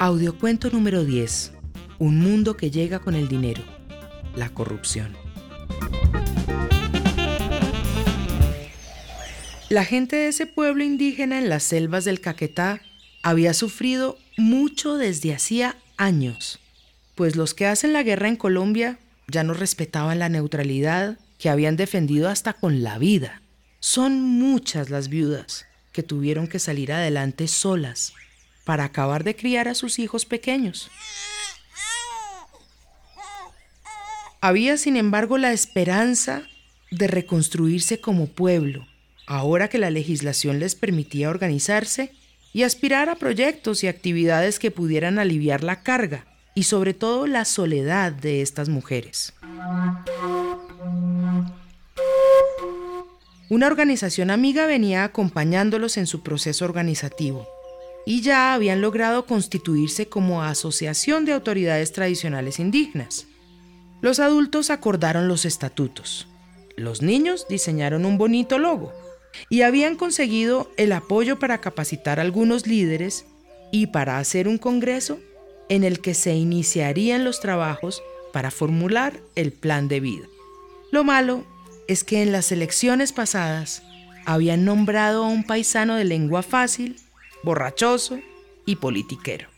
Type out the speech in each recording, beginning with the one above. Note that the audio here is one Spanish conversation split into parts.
Audiocuento número 10. Un mundo que llega con el dinero. La corrupción. La gente de ese pueblo indígena en las selvas del Caquetá había sufrido mucho desde hacía años, pues los que hacen la guerra en Colombia ya no respetaban la neutralidad que habían defendido hasta con la vida. Son muchas las viudas que tuvieron que salir adelante solas para acabar de criar a sus hijos pequeños. Había, sin embargo, la esperanza de reconstruirse como pueblo ahora que la legislación les permitía organizarse y aspirar a proyectos y actividades que pudieran aliviar la carga y sobre todo la soledad de estas mujeres. Una organización amiga venía acompañándolos en su proceso organizativo y ya habían logrado constituirse como asociación de autoridades tradicionales indígenas. Los adultos acordaron los estatutos. Los niños diseñaron un bonito logo y habían conseguido el apoyo para capacitar a algunos líderes y para hacer un congreso en el que se iniciarían los trabajos para formular el plan de vida. Lo malo es que en las elecciones pasadas habían nombrado a un paisano de lengua fácil, borrachoso y politiquero.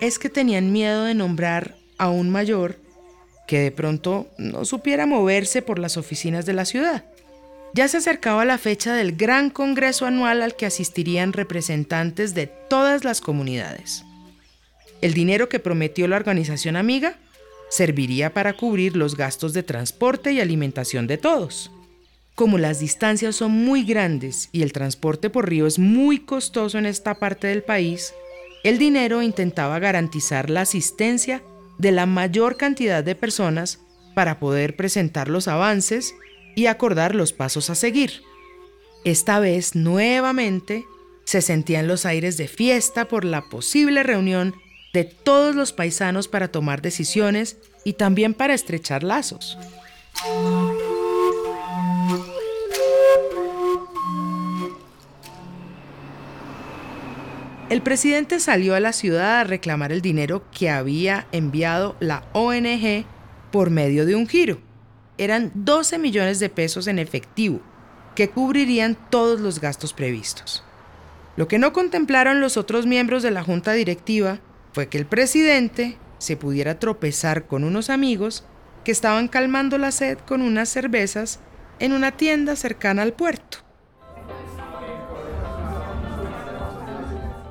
Es que tenían miedo de nombrar a un mayor que de pronto no supiera moverse por las oficinas de la ciudad. Ya se acercaba la fecha del gran congreso anual al que asistirían representantes de todas las comunidades. El dinero que prometió la organización amiga serviría para cubrir los gastos de transporte y alimentación de todos. Como las distancias son muy grandes y el transporte por río es muy costoso en esta parte del país, el dinero intentaba garantizar la asistencia de la mayor cantidad de personas para poder presentar los avances y acordar los pasos a seguir. Esta vez, nuevamente, se sentían los aires de fiesta por la posible reunión de todos los paisanos para tomar decisiones y también para estrechar lazos. El presidente salió a la ciudad a reclamar el dinero que había enviado la ONG por medio de un giro eran 12 millones de pesos en efectivo, que cubrirían todos los gastos previstos. Lo que no contemplaron los otros miembros de la junta directiva fue que el presidente se pudiera tropezar con unos amigos que estaban calmando la sed con unas cervezas en una tienda cercana al puerto.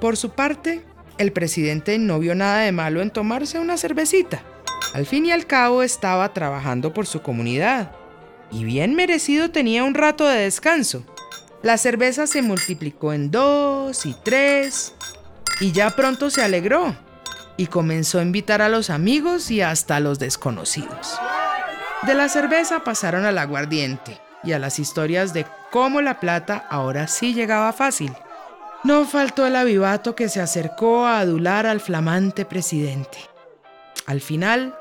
Por su parte, el presidente no vio nada de malo en tomarse una cervecita al fin y al cabo estaba trabajando por su comunidad y bien merecido tenía un rato de descanso. La cerveza se multiplicó en dos y tres y ya pronto se alegró y comenzó a invitar a los amigos y hasta a los desconocidos. De la cerveza pasaron al aguardiente y a las historias de cómo la plata ahora sí llegaba fácil. No faltó el avivato que se acercó a adular al flamante presidente. Al final,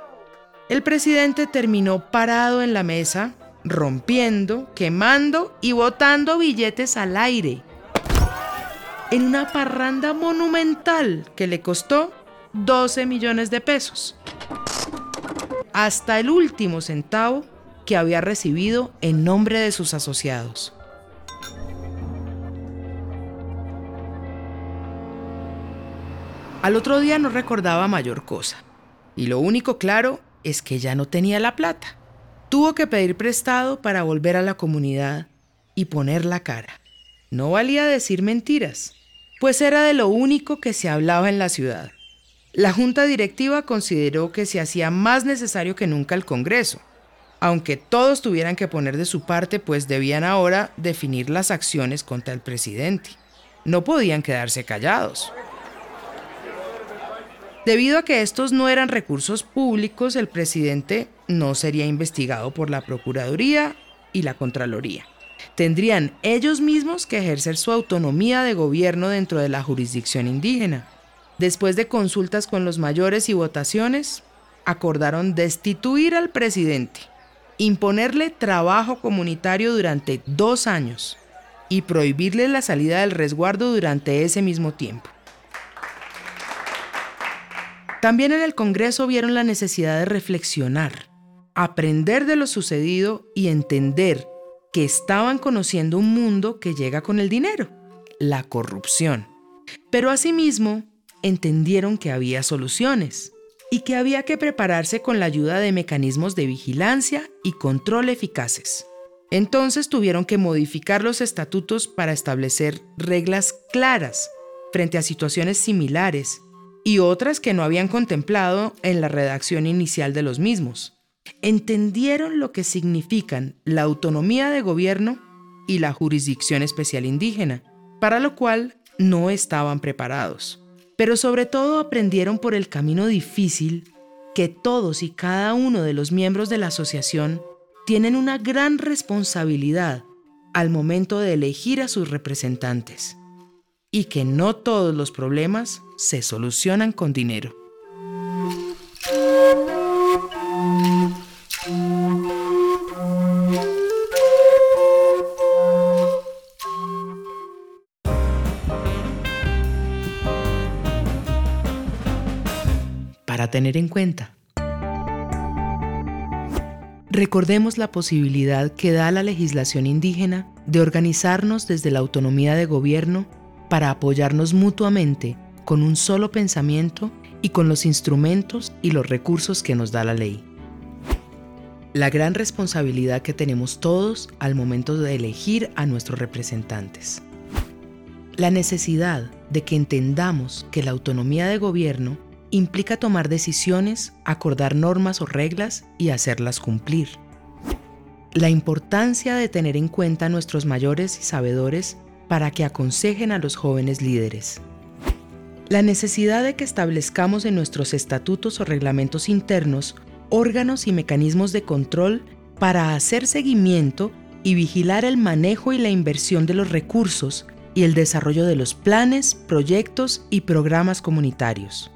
el presidente terminó parado en la mesa, rompiendo, quemando y botando billetes al aire. En una parranda monumental que le costó 12 millones de pesos. Hasta el último centavo que había recibido en nombre de sus asociados. Al otro día no recordaba mayor cosa. Y lo único claro es que ya no tenía la plata. Tuvo que pedir prestado para volver a la comunidad y poner la cara. No valía decir mentiras, pues era de lo único que se hablaba en la ciudad. La junta directiva consideró que se hacía más necesario que nunca el Congreso, aunque todos tuvieran que poner de su parte, pues debían ahora definir las acciones contra el presidente. No podían quedarse callados. Debido a que estos no eran recursos públicos, el presidente no sería investigado por la Procuraduría y la Contraloría. Tendrían ellos mismos que ejercer su autonomía de gobierno dentro de la jurisdicción indígena. Después de consultas con los mayores y votaciones, acordaron destituir al presidente, imponerle trabajo comunitario durante dos años y prohibirle la salida del resguardo durante ese mismo tiempo. También en el Congreso vieron la necesidad de reflexionar, aprender de lo sucedido y entender que estaban conociendo un mundo que llega con el dinero, la corrupción. Pero asimismo, entendieron que había soluciones y que había que prepararse con la ayuda de mecanismos de vigilancia y control eficaces. Entonces tuvieron que modificar los estatutos para establecer reglas claras frente a situaciones similares y otras que no habían contemplado en la redacción inicial de los mismos. Entendieron lo que significan la autonomía de gobierno y la jurisdicción especial indígena, para lo cual no estaban preparados. Pero sobre todo aprendieron por el camino difícil que todos y cada uno de los miembros de la asociación tienen una gran responsabilidad al momento de elegir a sus representantes y que no todos los problemas se solucionan con dinero. Para tener en cuenta. Recordemos la posibilidad que da la legislación indígena de organizarnos desde la autonomía de gobierno para apoyarnos mutuamente con un solo pensamiento y con los instrumentos y los recursos que nos da la ley. La gran responsabilidad que tenemos todos al momento de elegir a nuestros representantes. La necesidad de que entendamos que la autonomía de gobierno implica tomar decisiones, acordar normas o reglas y hacerlas cumplir. La importancia de tener en cuenta a nuestros mayores y sabedores para que aconsejen a los jóvenes líderes. La necesidad de que establezcamos en nuestros estatutos o reglamentos internos órganos y mecanismos de control para hacer seguimiento y vigilar el manejo y la inversión de los recursos y el desarrollo de los planes, proyectos y programas comunitarios.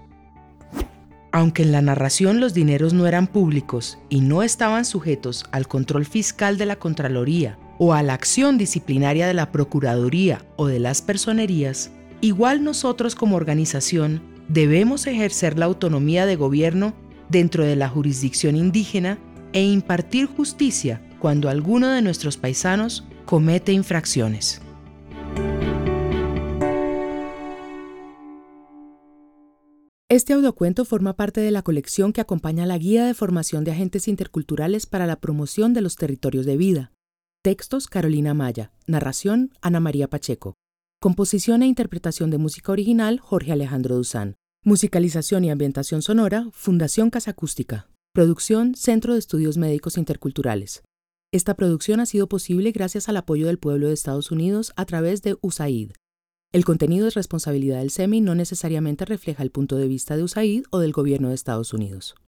Aunque en la narración los dineros no eran públicos y no estaban sujetos al control fiscal de la Contraloría o a la acción disciplinaria de la Procuraduría o de las personerías, igual nosotros como organización debemos ejercer la autonomía de gobierno dentro de la jurisdicción indígena e impartir justicia cuando alguno de nuestros paisanos comete infracciones. Este audiocuento forma parte de la colección que acompaña la Guía de Formación de Agentes Interculturales para la Promoción de los Territorios de Vida. Textos Carolina Maya. Narración Ana María Pacheco. Composición e interpretación de música original Jorge Alejandro Duzán. Musicalización y ambientación sonora Fundación Casa Acústica. Producción Centro de Estudios Médicos Interculturales. Esta producción ha sido posible gracias al apoyo del pueblo de Estados Unidos a través de USAID, el contenido es responsabilidad del SEMI no necesariamente refleja el punto de vista de USAID o del gobierno de Estados Unidos.